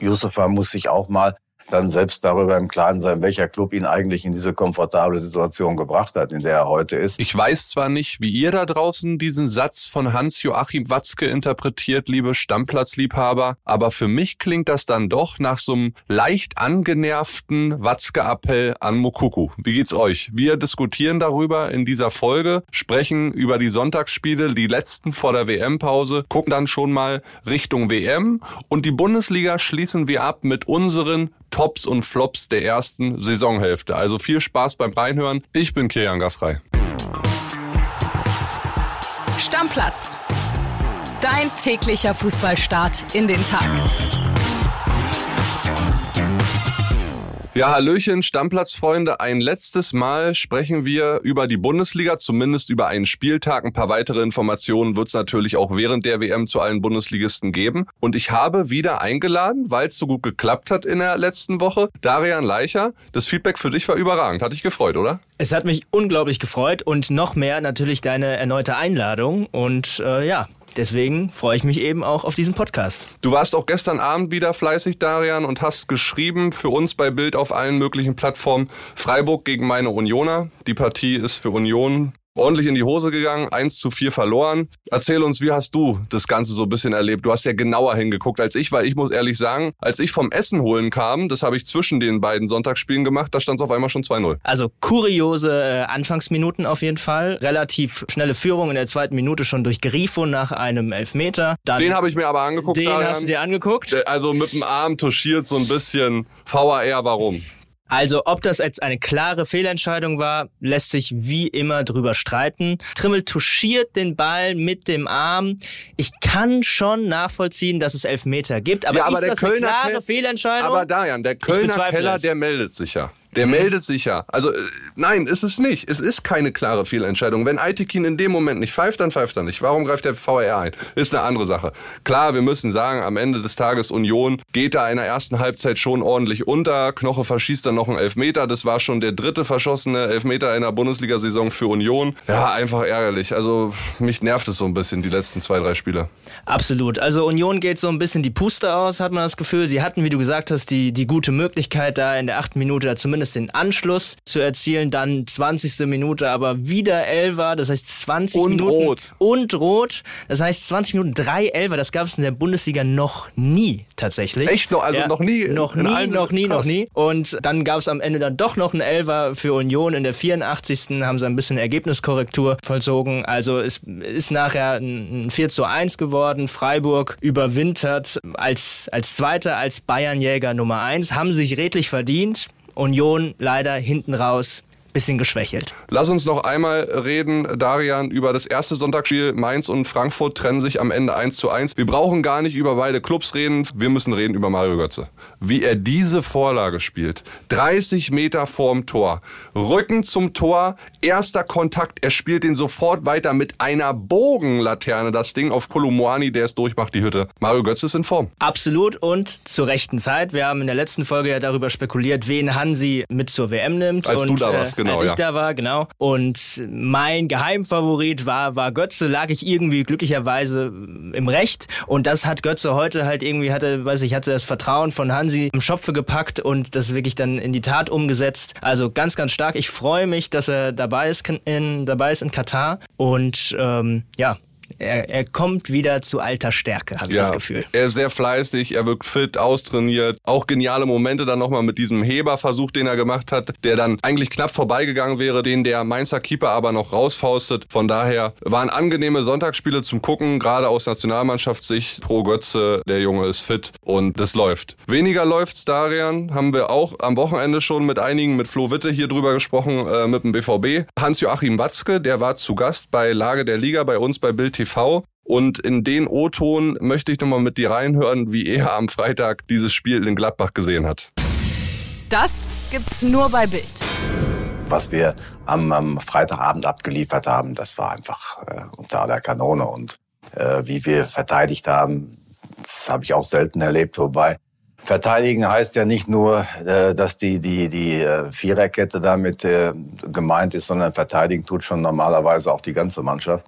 Yusufa muss sich auch mal dann selbst darüber im Klaren sein, welcher Club ihn eigentlich in diese komfortable Situation gebracht hat, in der er heute ist. Ich weiß zwar nicht, wie ihr da draußen diesen Satz von Hans-Joachim Watzke interpretiert, liebe Stammplatzliebhaber, aber für mich klingt das dann doch nach so einem leicht angenervten Watzke-Appell an Mukuku. Wie geht's euch? Wir diskutieren darüber in dieser Folge, sprechen über die Sonntagsspiele, die letzten vor der WM-Pause, gucken dann schon mal Richtung WM und die Bundesliga schließen wir ab mit unseren Tops und Flops der ersten Saisonhälfte. Also viel Spaß beim Reinhören. Ich bin Kilian Gaffrey. Stammplatz. Dein täglicher Fußballstart in den Tag. Ja, Hallöchen, Stammplatzfreunde. Ein letztes Mal sprechen wir über die Bundesliga, zumindest über einen Spieltag. Ein paar weitere Informationen wird es natürlich auch während der WM zu allen Bundesligisten geben. Und ich habe wieder eingeladen, weil es so gut geklappt hat in der letzten Woche, Darian Leicher. Das Feedback für dich war überragend. Hat dich gefreut, oder? Es hat mich unglaublich gefreut und noch mehr natürlich deine erneute Einladung. Und äh, ja, Deswegen freue ich mich eben auch auf diesen Podcast. Du warst auch gestern Abend wieder fleißig, Darian, und hast geschrieben für uns bei Bild auf allen möglichen Plattformen Freiburg gegen meine Unioner. Die Partie ist für Union ordentlich in die Hose gegangen, 1 zu 4 verloren. Erzähl uns, wie hast du das Ganze so ein bisschen erlebt? Du hast ja genauer hingeguckt als ich, weil ich muss ehrlich sagen, als ich vom Essen holen kam, das habe ich zwischen den beiden Sonntagsspielen gemacht, da stand es auf einmal schon 2-0. Also kuriose äh, Anfangsminuten auf jeden Fall. Relativ schnelle Führung in der zweiten Minute schon durch Grifo nach einem Elfmeter. Dann den habe ich mir aber angeguckt. Den Darian. hast du dir angeguckt? Also mit dem Arm touchiert so ein bisschen VAR, warum? Also, ob das jetzt eine klare Fehlentscheidung war, lässt sich wie immer drüber streiten. Trimmel touchiert den Ball mit dem Arm. Ich kann schon nachvollziehen, dass es Elfmeter gibt, aber, ja, aber ist das Kölner eine klare Fehlentscheidung? Aber Dajan, der Kölner Keller, der meldet sich ja. Der mhm. meldet sich ja. Also äh, nein, ist es nicht. Es ist keine klare Fehlentscheidung. Wenn Aitekin in dem Moment nicht pfeift, dann pfeift er nicht. Warum greift der VR ein? Ist eine andere Sache. Klar, wir müssen sagen, am Ende des Tages Union geht da in der ersten Halbzeit schon ordentlich unter. Knoche verschießt dann noch einen Elfmeter. Das war schon der dritte verschossene Elfmeter in der Bundesliga-Saison für Union. Ja, einfach ärgerlich. Also mich nervt es so ein bisschen, die letzten zwei, drei Spiele. Absolut. Also Union geht so ein bisschen die Puste aus, hat man das Gefühl. Sie hatten, wie du gesagt hast, die, die gute Möglichkeit, da in der achten Minute zumindest zumindest den Anschluss zu erzielen. Dann 20. Minute aber wieder Elfer, das heißt 20 und Minuten. Rot. Und Rot. Das heißt 20 Minuten, drei Elfer, das gab es in der Bundesliga noch nie tatsächlich. Echt noch? Also ja, noch nie? Noch nie, noch nie, krass. noch nie. Und dann gab es am Ende dann doch noch einen Elfer für Union. In der 84. haben sie ein bisschen Ergebniskorrektur vollzogen. Also es ist nachher ein 4 zu 1 geworden. Freiburg überwintert als, als Zweiter, als Bayernjäger Nummer 1. Haben sich redlich verdient. Union leider hinten raus bisschen geschwächelt. Lass uns noch einmal reden, Darian, über das erste Sonntagsspiel. Mainz und Frankfurt trennen sich am Ende 1 zu 1. Wir brauchen gar nicht über beide Clubs reden. Wir müssen reden über Mario Götze. Wie er diese Vorlage spielt. 30 Meter vorm Tor. Rücken zum Tor. Erster Kontakt. Er spielt den sofort weiter mit einer Bogenlaterne. Das Ding auf Kolumwani, der es durchmacht, die Hütte. Mario Götze ist in Form. Absolut und zur rechten Zeit. Wir haben in der letzten Folge ja darüber spekuliert, wen Hansi mit zur WM nimmt. Als und, du da warst, genau genau, als ich ja. da war, genau. Und mein Geheimfavorit war, war Götze, lag ich irgendwie glücklicherweise im Recht. Und das hat Götze heute halt irgendwie, hatte, weiß ich, hatte das Vertrauen von Hansi im Schopfe gepackt und das wirklich dann in die Tat umgesetzt. Also ganz, ganz stark. Ich freue mich, dass er dabei ist in, dabei ist in Katar. Und ähm, ja, er, er kommt wieder zu alter Stärke, habe ich ja, das Gefühl. Er ist sehr fleißig, er wirkt fit, austrainiert. Auch geniale Momente dann nochmal mit diesem Heberversuch, den er gemacht hat, der dann eigentlich knapp vorbeigegangen wäre, den der Mainzer Keeper aber noch rausfaustet. Von daher waren angenehme Sonntagsspiele zum Gucken, gerade aus Nationalmannschaftssicht. Pro Götze, der Junge ist fit und das läuft. Weniger läuft's, Darian, haben wir auch am Wochenende schon mit einigen, mit Flo Witte hier drüber gesprochen, äh, mit dem BVB. Hans-Joachim Watzke, der war zu Gast bei Lage der Liga bei uns bei Bild TV. Und in den O-Ton möchte ich nochmal mit dir reinhören, wie er am Freitag dieses Spiel in Gladbach gesehen hat. Das gibt's nur bei Bild. Was wir am, am Freitagabend abgeliefert haben, das war einfach äh, unter aller Kanone. Und äh, wie wir verteidigt haben, das habe ich auch selten erlebt. Wobei verteidigen heißt ja nicht nur, äh, dass die, die, die äh, Viererkette damit äh, gemeint ist, sondern verteidigen tut schon normalerweise auch die ganze Mannschaft.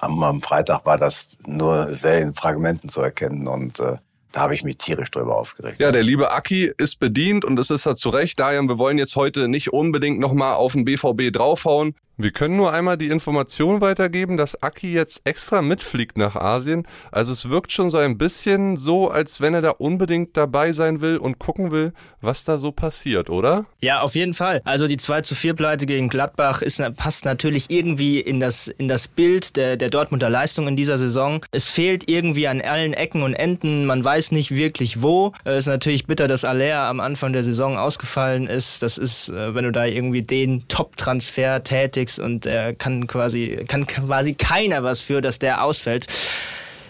Am, am Freitag war das nur sehr in Fragmenten zu erkennen und äh, da habe ich mich tierisch drüber aufgeregt. Ja, der liebe Aki ist bedient und es ist ja zu Recht. Darian, wir wollen jetzt heute nicht unbedingt nochmal auf den BVB draufhauen. Wir können nur einmal die Information weitergeben, dass Aki jetzt extra mitfliegt nach Asien. Also es wirkt schon so ein bisschen so, als wenn er da unbedingt dabei sein will und gucken will, was da so passiert, oder? Ja, auf jeden Fall. Also die 2 zu 4 Pleite gegen Gladbach ist, passt natürlich irgendwie in das, in das Bild der, der Dortmunder Leistung in dieser Saison. Es fehlt irgendwie an allen Ecken und Enden. Man weiß nicht wirklich wo. Es ist natürlich bitter, dass Aller am Anfang der Saison ausgefallen ist. Das ist, äh, wenn du da irgendwie den Top-Transfer tätig nichts und er kann quasi, kann quasi keiner was für, dass der ausfällt.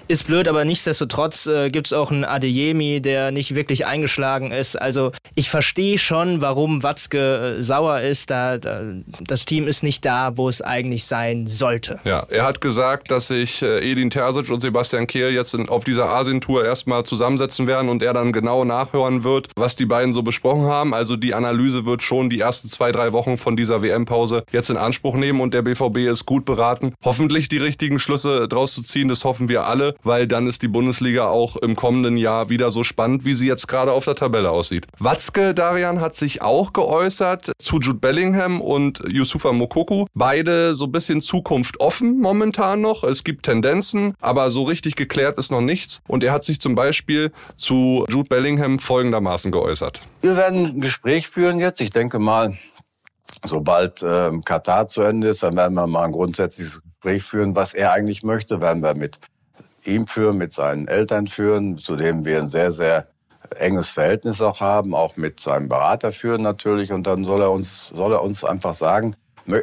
Ist blöd, aber nichtsdestotrotz äh, gibt es auch einen Adeyemi, der nicht wirklich eingeschlagen ist. Also ich verstehe schon, warum Watzke äh, sauer ist. Da, da, das Team ist nicht da, wo es eigentlich sein sollte. Ja, er hat gesagt, dass sich äh, Edin Terzic und Sebastian Kehl jetzt in, auf dieser Asien-Tour erstmal zusammensetzen werden und er dann genau nachhören wird, was die beiden so besprochen haben. Also die Analyse wird schon die ersten zwei, drei Wochen von dieser WM-Pause jetzt in Anspruch nehmen und der BVB ist gut beraten, hoffentlich die richtigen Schlüsse draus zu ziehen. Das hoffen wir alle weil dann ist die Bundesliga auch im kommenden Jahr wieder so spannend, wie sie jetzt gerade auf der Tabelle aussieht. Watzke, Darian, hat sich auch geäußert zu Jude Bellingham und Yusufa Mokoku. Beide so ein bisschen Zukunft offen momentan noch. Es gibt Tendenzen, aber so richtig geklärt ist noch nichts. Und er hat sich zum Beispiel zu Jude Bellingham folgendermaßen geäußert. Wir werden ein Gespräch führen jetzt. Ich denke mal, sobald äh, Katar zu Ende ist, dann werden wir mal ein grundsätzliches Gespräch führen, was er eigentlich möchte. Werden wir mit ihm führen, mit seinen Eltern führen, zu dem wir ein sehr, sehr enges Verhältnis auch haben, auch mit seinem Berater führen natürlich. Und dann soll er uns, soll er uns einfach sagen,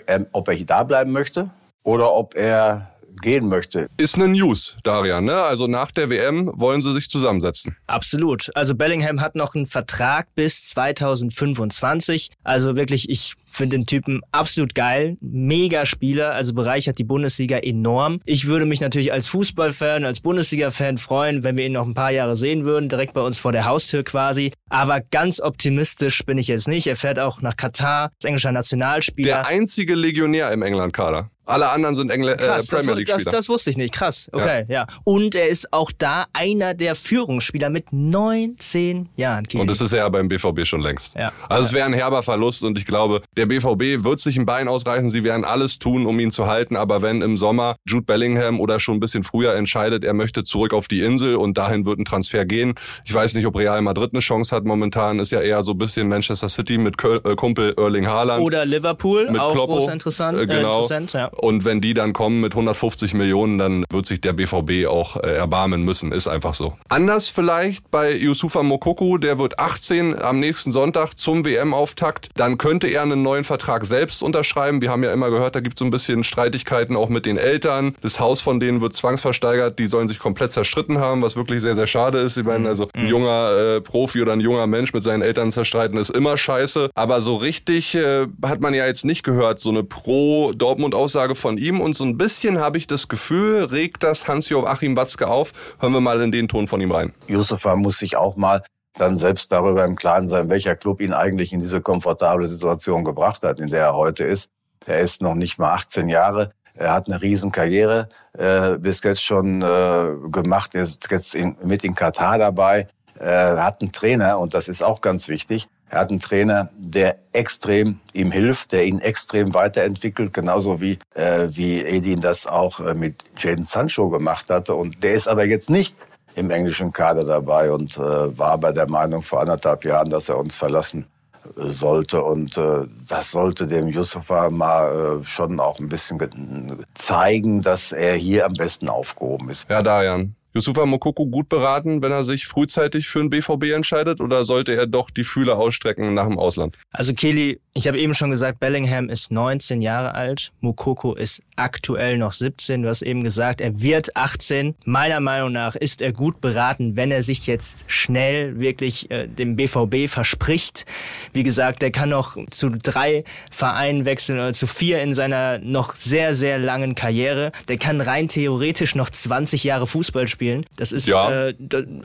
ähm, ob er hier da bleiben möchte oder ob er gehen möchte. Ist eine News, Darian. Ne? Also nach der WM wollen sie sich zusammensetzen. Absolut. Also Bellingham hat noch einen Vertrag bis 2025. Also wirklich, ich finde den Typen absolut geil. Mega Spieler, also bereichert die Bundesliga enorm. Ich würde mich natürlich als Fußballfan, als Bundesliga-Fan freuen, wenn wir ihn noch ein paar Jahre sehen würden, direkt bei uns vor der Haustür quasi. Aber ganz optimistisch bin ich jetzt nicht. Er fährt auch nach Katar, als englischer Nationalspieler. Der einzige Legionär im England-Kader. Alle anderen sind Engl äh, Premier League-Spieler. Das, das, wusste ich nicht. Krass. Okay, ja. ja. Und er ist auch da einer der Führungsspieler mit 19 Jahren. Kili. Und das ist er ja beim BVB schon längst. Ja. Also es wäre ein herber Verlust und ich glaube, der BVB wird sich ein Bein ausreichen. Sie werden alles tun, um ihn zu halten. Aber wenn im Sommer Jude Bellingham oder schon ein bisschen früher entscheidet, er möchte zurück auf die Insel und dahin wird ein Transfer gehen. Ich weiß nicht, ob Real Madrid eine Chance hat. Momentan ist ja eher so ein bisschen Manchester City mit äh, Kumpel Erling Haaland. Oder Liverpool, mit auch Kloppo. groß interessant. Äh, genau. Äh, interessant ja. Und wenn die dann kommen mit 150 Millionen, dann wird sich der BVB auch äh, erbarmen müssen. Ist einfach so. Anders vielleicht bei Yusufa Mokoko, der wird 18 am nächsten Sonntag zum WM-Auftakt. Dann könnte er einen neuen Vertrag selbst unterschreiben. Wir haben ja immer gehört, da gibt es so ein bisschen Streitigkeiten auch mit den Eltern. Das Haus von denen wird zwangsversteigert. Die sollen sich komplett zerstritten haben, was wirklich sehr, sehr schade ist. Ich meine, also ein mhm. junger äh, Profi oder ein junger Mensch mit seinen Eltern zerstreiten ist immer scheiße. Aber so richtig äh, hat man ja jetzt nicht gehört, so eine Pro-Dortmund-Aussage von ihm und so ein bisschen habe ich das Gefühl, regt das Hans-Joachim Watzke auf. Hören wir mal in den Ton von ihm rein. Yusufa muss sich auch mal dann selbst darüber im Klaren sein, welcher Club ihn eigentlich in diese komfortable Situation gebracht hat, in der er heute ist. Er ist noch nicht mal 18 Jahre. Er hat eine Riesenkarriere äh, bis jetzt schon äh, gemacht. Er ist jetzt in, mit in Katar dabei. Er hat einen Trainer und das ist auch ganz wichtig. Er hat einen Trainer, der extrem ihm hilft, der ihn extrem weiterentwickelt, genauso wie, äh, wie Edin das auch äh, mit Jaden Sancho gemacht hatte. Und der ist aber jetzt nicht im englischen Kader dabei und äh, war bei der Meinung vor anderthalb Jahren, dass er uns verlassen äh, sollte. Und äh, das sollte dem Yusufa mal äh, schon auch ein bisschen zeigen, dass er hier am besten aufgehoben ist. Ja, Dajan. Yusufa Mokoko gut beraten, wenn er sich frühzeitig für einen BVB entscheidet oder sollte er doch die Fühler ausstrecken nach dem Ausland? Also Kelly, ich habe eben schon gesagt, Bellingham ist 19 Jahre alt, Mokoko ist aktuell noch 17. Du hast eben gesagt, er wird 18. Meiner Meinung nach ist er gut beraten, wenn er sich jetzt schnell wirklich äh, dem BVB verspricht. Wie gesagt, er kann noch zu drei Vereinen wechseln oder zu vier in seiner noch sehr, sehr langen Karriere. Der kann rein theoretisch noch 20 Jahre Fußball spielen spielen. Das ist Ja, äh,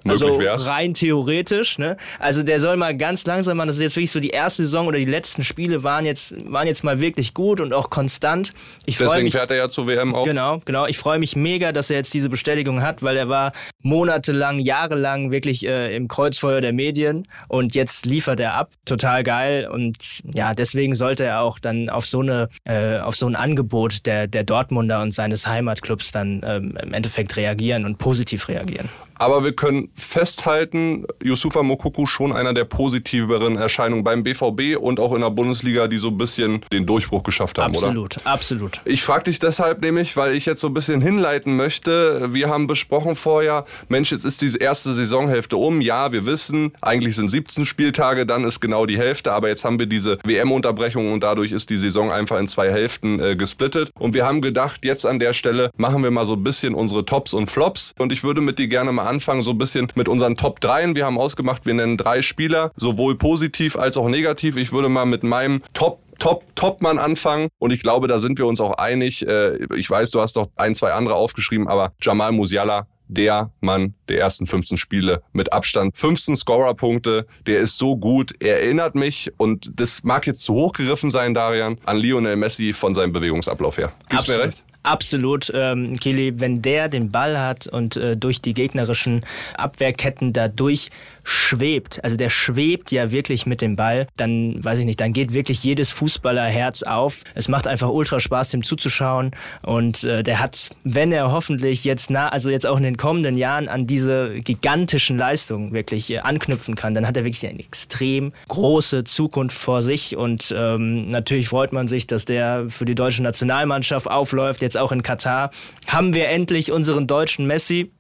also rein theoretisch. Ne? Also der soll mal ganz langsam machen. Das ist jetzt wirklich so die erste Saison oder die letzten Spiele waren jetzt, waren jetzt mal wirklich gut und auch konstant. Ich Deswegen mich. fährt er ja zur WM auch. Genau, genau. Ich freue mich mega, dass er jetzt diese Bestätigung hat, weil er war monatelang, jahrelang wirklich äh, im Kreuzfeuer der Medien und jetzt liefert er ab. Total geil und ja, deswegen sollte er auch dann auf so eine, äh, auf so ein Angebot der, der Dortmunder und seines Heimatclubs dann ähm, im Endeffekt reagieren und positiv reagieren. Aber wir können festhalten, Yusufa Mokuku schon einer der positiveren Erscheinungen beim BVB und auch in der Bundesliga, die so ein bisschen den Durchbruch geschafft haben, oder? Absolut, absolut. Ich frage dich deshalb nämlich, weil ich jetzt so ein bisschen hinleiten möchte. Wir haben besprochen vorher, Mensch, jetzt ist diese erste Saisonhälfte um. Ja, wir wissen, eigentlich sind 17 Spieltage, dann ist genau die Hälfte. Aber jetzt haben wir diese WM-Unterbrechung und dadurch ist die Saison einfach in zwei Hälften äh, gesplittet. Und wir haben gedacht, jetzt an der Stelle machen wir mal so ein bisschen unsere Tops und Flops. Und ich würde mit dir gerne mal anfangen, so ein bisschen mit unseren Top 3. Wir haben ausgemacht, wir nennen drei Spieler, sowohl positiv als auch negativ. Ich würde mal mit meinem Top Top, Top-Mann anfangen. Und ich glaube, da sind wir uns auch einig. Äh, Ich weiß, du hast noch ein, zwei andere aufgeschrieben, aber Jamal Musiala, der Mann der ersten 15 Spiele mit Abstand. 15 Scorer-Punkte, der ist so gut. Er erinnert mich, und das mag jetzt zu hoch gegriffen sein, Darian, an Lionel Messi von seinem Bewegungsablauf her. Gibst du mir recht? Absolut, ähm, Kili, wenn der den Ball hat und äh, durch die gegnerischen Abwehrketten da durchschwebt, also der schwebt ja wirklich mit dem Ball, dann weiß ich nicht, dann geht wirklich jedes Fußballerherz auf. Es macht einfach ultra Spaß, dem zuzuschauen und äh, der hat, wenn er hoffentlich jetzt nah, also jetzt auch in den kommenden Jahren an diese gigantischen Leistungen wirklich äh, anknüpfen kann, dann hat er wirklich eine extrem große Zukunft vor sich und ähm, natürlich freut man sich, dass der für die deutsche Nationalmannschaft aufläuft, jetzt auch in Katar. Haben wir endlich unseren deutschen Messi?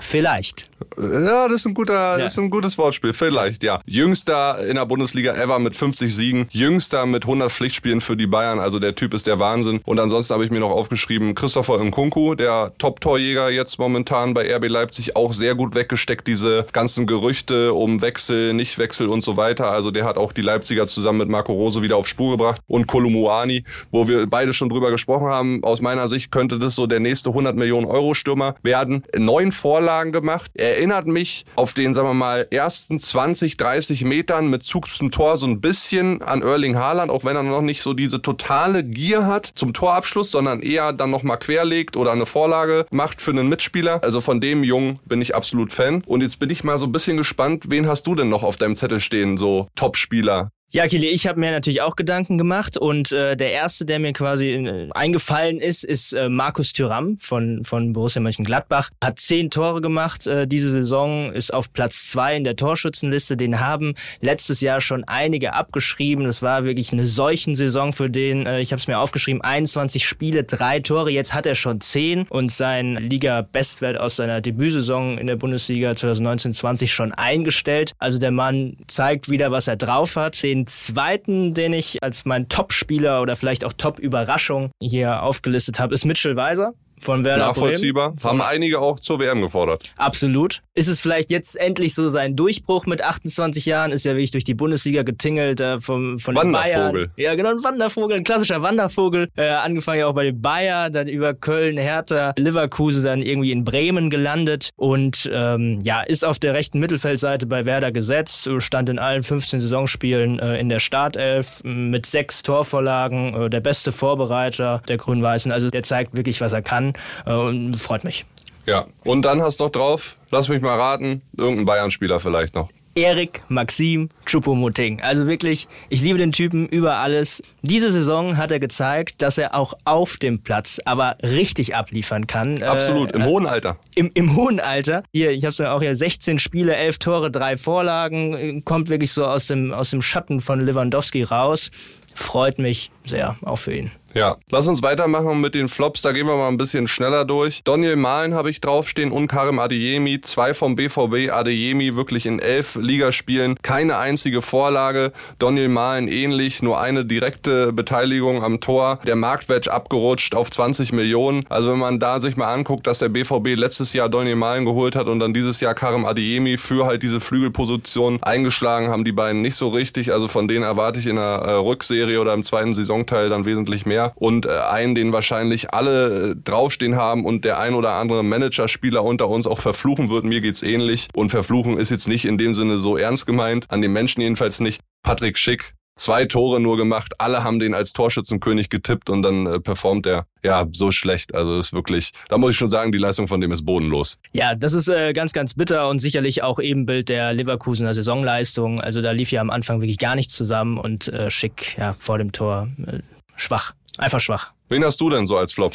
Vielleicht. Ja, das ist ein guter, das ist ein gutes Wortspiel. Vielleicht, ja. Jüngster in der Bundesliga ever mit 50 Siegen. Jüngster mit 100 Pflichtspielen für die Bayern. Also der Typ ist der Wahnsinn. Und ansonsten habe ich mir noch aufgeschrieben, Christopher Nkunku, der Top-Torjäger jetzt momentan bei RB Leipzig, auch sehr gut weggesteckt. Diese ganzen Gerüchte um Wechsel, Nichtwechsel und so weiter. Also der hat auch die Leipziger zusammen mit Marco Rose wieder auf Spur gebracht. Und Kolumuani, wo wir beide schon drüber gesprochen haben. Aus meiner Sicht könnte das so der nächste 100 Millionen Euro Stürmer werden. Neun Vorlagen gemacht. Erinnert mich auf den, sagen wir mal, ersten 20, 30 Metern mit Zug zum Tor so ein bisschen an Erling Haaland, auch wenn er noch nicht so diese totale Gier hat zum Torabschluss, sondern eher dann nochmal querlegt oder eine Vorlage macht für einen Mitspieler. Also von dem Jungen bin ich absolut Fan. Und jetzt bin ich mal so ein bisschen gespannt, wen hast du denn noch auf deinem Zettel stehen, so Top-Spieler? Ja, Kili, ich habe mir natürlich auch Gedanken gemacht und äh, der erste, der mir quasi äh, eingefallen ist, ist äh, Markus Thüram von, von Borussia Mönchengladbach. Hat zehn Tore gemacht äh, diese Saison, ist auf Platz zwei in der Torschützenliste. Den haben letztes Jahr schon einige abgeschrieben. Das war wirklich eine Seuchensaison für den. Äh, ich habe es mir aufgeschrieben, 21 Spiele, drei Tore. Jetzt hat er schon zehn und sein Liga-Bestwert aus seiner Debütsaison in der Bundesliga 2019-20 schon eingestellt. Also der Mann zeigt wieder, was er drauf hat. Den zweiten, den ich als mein Top-Spieler oder vielleicht auch Top-Überraschung hier aufgelistet habe, ist Mitchell Weiser. Von Werder Nachvollziehbar. Bremen. Haben einige auch zur WM gefordert. Absolut. Ist es vielleicht jetzt endlich so sein Durchbruch mit 28 Jahren? Ist ja wirklich durch die Bundesliga getingelt äh, vom, von den Wandervogel. Bayern. Ja, genau, ein Wandervogel, ein klassischer Wandervogel. Äh, angefangen ja auch bei den Bayern, dann über Köln, Hertha, Leverkusen, dann irgendwie in Bremen gelandet und ähm, ja, ist auf der rechten Mittelfeldseite bei Werder gesetzt, stand in allen 15 Saisonspielen äh, in der Startelf mit sechs Torvorlagen, äh, der beste Vorbereiter der Grün-Weißen. Also der zeigt wirklich, was er kann äh, und freut mich. Ja. Und dann hast du noch drauf, lass mich mal raten, irgendein Bayern-Spieler vielleicht noch. Erik Maxim Choupo-Moting. Also wirklich, ich liebe den Typen über alles. Diese Saison hat er gezeigt, dass er auch auf dem Platz aber richtig abliefern kann. Absolut, Äh, im hohen Alter. im, im hohen Alter. Hier, ich habe es ja auch hier 16 Spiele, 11 Tore, 3 Vorlagen. äh, Kommt wirklich so aus dem, aus dem Schatten von Lewandowski raus. Freut mich sehr, auch für ihn. Ja, lass uns weitermachen mit den Flops. Da gehen wir mal ein bisschen schneller durch. Daniel Mahlen habe ich draufstehen und Karim Adeyemi. Zwei vom BVB. Adeyemi wirklich in elf Ligaspielen. Keine einzige Vorlage. Daniel Mahlen ähnlich. Nur eine direkte Beteiligung am Tor. Der Marktwert abgerutscht auf 20 Millionen. Also wenn man da sich mal anguckt, dass der BVB letztes Jahr Daniel Mahlen geholt hat und dann dieses Jahr Karim Adeyemi für halt diese Flügelposition eingeschlagen haben die beiden nicht so richtig. Also von denen erwarte ich in der äh, Rückserie oder im zweiten Saisonteil dann wesentlich mehr. Mehr und äh, einen, den wahrscheinlich alle äh, draufstehen haben und der ein oder andere Managerspieler unter uns auch verfluchen wird. Mir geht's ähnlich. Und verfluchen ist jetzt nicht in dem Sinne so ernst gemeint, an den Menschen jedenfalls nicht. Patrick Schick zwei Tore nur gemacht. Alle haben den als Torschützenkönig getippt und dann äh, performt er ja so schlecht. Also ist wirklich, da muss ich schon sagen, die Leistung von dem ist bodenlos. Ja, das ist äh, ganz, ganz bitter und sicherlich auch Ebenbild der Leverkusener Saisonleistung. Also da lief ja am Anfang wirklich gar nichts zusammen und äh, Schick ja vor dem Tor äh, schwach. Einfach schwach. Wen hast du denn so als Flop?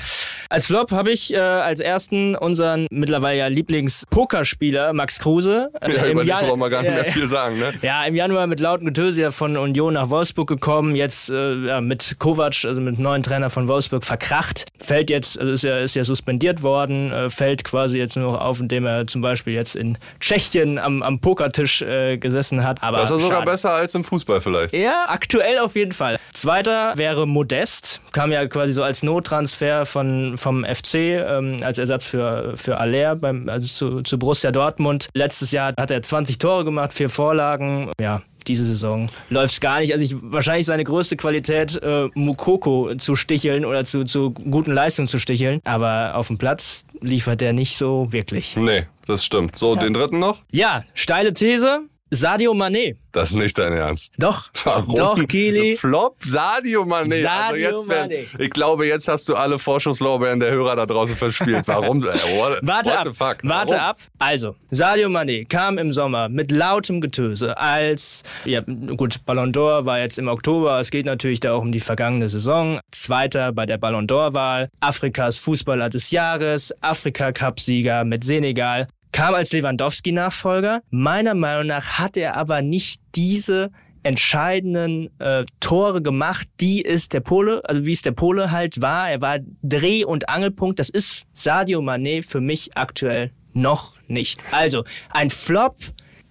Als Flop habe ich äh, als ersten unseren mittlerweile ja Lieblings-Pokerspieler Max Kruse. Ja, Im über den brauchen wir gar nicht Ja, mehr viel sagen, ne? Ja, im Januar mit lauten Getöse ja von Union nach Wolfsburg gekommen, jetzt äh, ja, mit Kovac, also mit dem neuen Trainer von Wolfsburg, verkracht. Fällt jetzt, also ist ja, ist ja suspendiert worden, äh, fällt quasi jetzt nur noch auf, indem er zum Beispiel jetzt in Tschechien am, am Pokertisch äh, gesessen hat. Aber Das ist sogar schade. besser als im Fußball vielleicht. Ja, aktuell auf jeden Fall. Zweiter wäre Modest, kam ja quasi so als Nottransfer von, vom FC, ähm, als Ersatz für, für Aller, beim, also zu, zu Borussia Dortmund. Letztes Jahr hat er 20 Tore gemacht, vier Vorlagen. Ja, diese Saison läuft's gar nicht. Also ich, wahrscheinlich seine größte Qualität, äh, Mukoko zu sticheln oder zu, zu guten Leistungen zu sticheln. Aber auf dem Platz liefert er nicht so wirklich. Nee, das stimmt. So, den dritten noch? Ja, steile These. Sadio Mané. Das ist nicht dein Ernst. Doch. Warum? Doch, Kili. Flop Sadio Mané. Sadio also jetzt werden- Mané. Ich glaube, jetzt hast du alle Vorschusslorbeeren der Hörer da draußen verspielt. Warum? Äh, what, Warte what ab, warte Warum? ab. Also, Sadio Mané kam im Sommer mit lautem Getöse als, ja gut, Ballon d'Or war jetzt im Oktober, es geht natürlich da auch um die vergangene Saison. Zweiter bei der Ballon d'Or-Wahl, Afrikas Fußballer des Jahres, Afrika-Cup-Sieger mit Senegal, kam als Lewandowski-Nachfolger. Meiner Meinung nach hat er aber nicht diese entscheidenden äh, Tore gemacht, die es der Pole, also wie es der Pole halt war. Er war Dreh- und Angelpunkt. Das ist Sadio Mané für mich aktuell noch nicht. Also ein Flop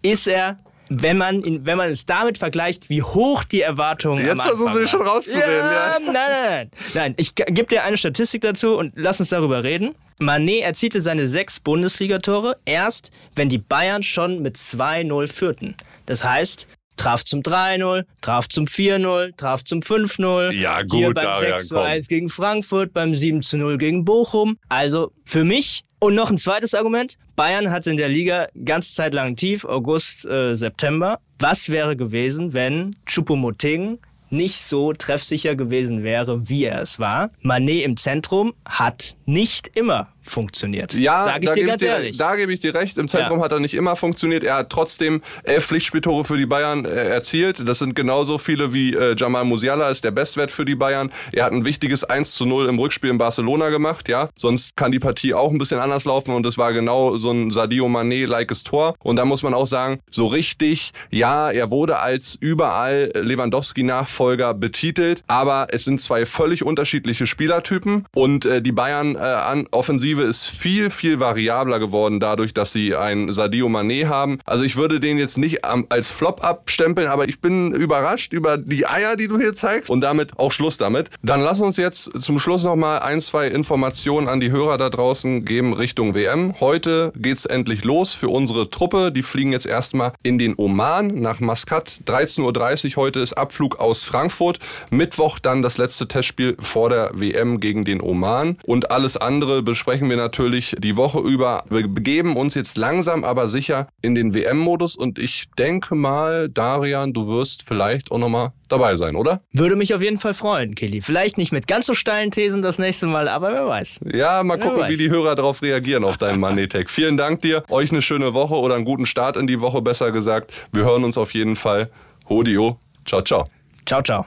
ist er, wenn man, ihn, wenn man es damit vergleicht, wie hoch die Erwartungen Jetzt Anfang dich schon rauszureden, ja. Nein, nein, nein. Nein, ich gebe dir eine Statistik dazu und lass uns darüber reden. Mané erzielte seine sechs Bundesligatore erst, wenn die Bayern schon mit 2-0 führten. Das heißt, traf zum 3-0, traf zum 4-0, traf zum 5-0. Ja, gut, Hier beim Darian, 6-1 gegen Frankfurt, beim 7-0 gegen Bochum. Also für mich und noch ein zweites Argument. Bayern hatte in der Liga ganz Zeit lang tief, August, äh, September. Was wäre gewesen, wenn Choupo-Moting nicht so treffsicher gewesen wäre, wie er es war? Mané im Zentrum hat nicht immer funktioniert. Ja, sag ich da dir ganz dir, ehrlich. Da gebe ich dir recht. Im Zentrum Ja. hat er nicht immer funktioniert. Er hat trotzdem elf Pflichtspieltore für die Bayern äh, erzielt. Das sind genauso viele wie äh, Jamal Musiala ist der Bestwert für die Bayern. Er hat ein wichtiges 1 zu 0 im Rückspiel in Barcelona gemacht. Ja, sonst kann die Partie auch ein bisschen anders laufen und das war genau so ein Sadio Mané-likes Tor. Und da muss man auch sagen, so richtig, ja, er wurde als überall Lewandowski-Nachfolger betitelt, aber es sind zwei völlig unterschiedliche Spielertypen und äh, die Bayern äh, an Offensive ist viel, viel variabler geworden dadurch, dass sie ein Sadio Mané haben. Also ich würde den jetzt nicht als Flop abstempeln, aber ich bin überrascht über die Eier, die du hier zeigst und damit auch Schluss damit. Dann lass uns jetzt zum Schluss noch mal ein, zwei Informationen an die Hörer da draußen geben Richtung WM. Heute geht's endlich los für unsere Truppe. Die fliegen jetzt erstmal in den Oman nach Maskat. 13.30 Uhr heute ist Abflug aus Frankfurt. Mittwoch dann das letzte Testspiel vor der WM gegen den Oman. Und alles andere besprechen wir natürlich die Woche über. Wir begeben uns jetzt langsam, aber sicher in den WM-Modus. Und ich denke mal, Darian, du wirst vielleicht auch nochmal dabei sein, oder? Würde mich auf jeden Fall freuen, Kelly. Vielleicht nicht mit ganz so steilen Thesen das nächste Mal, aber wer weiß. Ja, mal Wer gucken, weiß. wie die Hörer darauf reagieren auf deinen Moneytech. Vielen Dank dir. Euch eine schöne Woche oder einen guten Start in die Woche, besser gesagt. Wir hören uns auf jeden Fall. Hodio. Ciao, ciao. Ciao, ciao.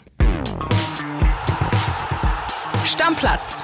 Stammplatz.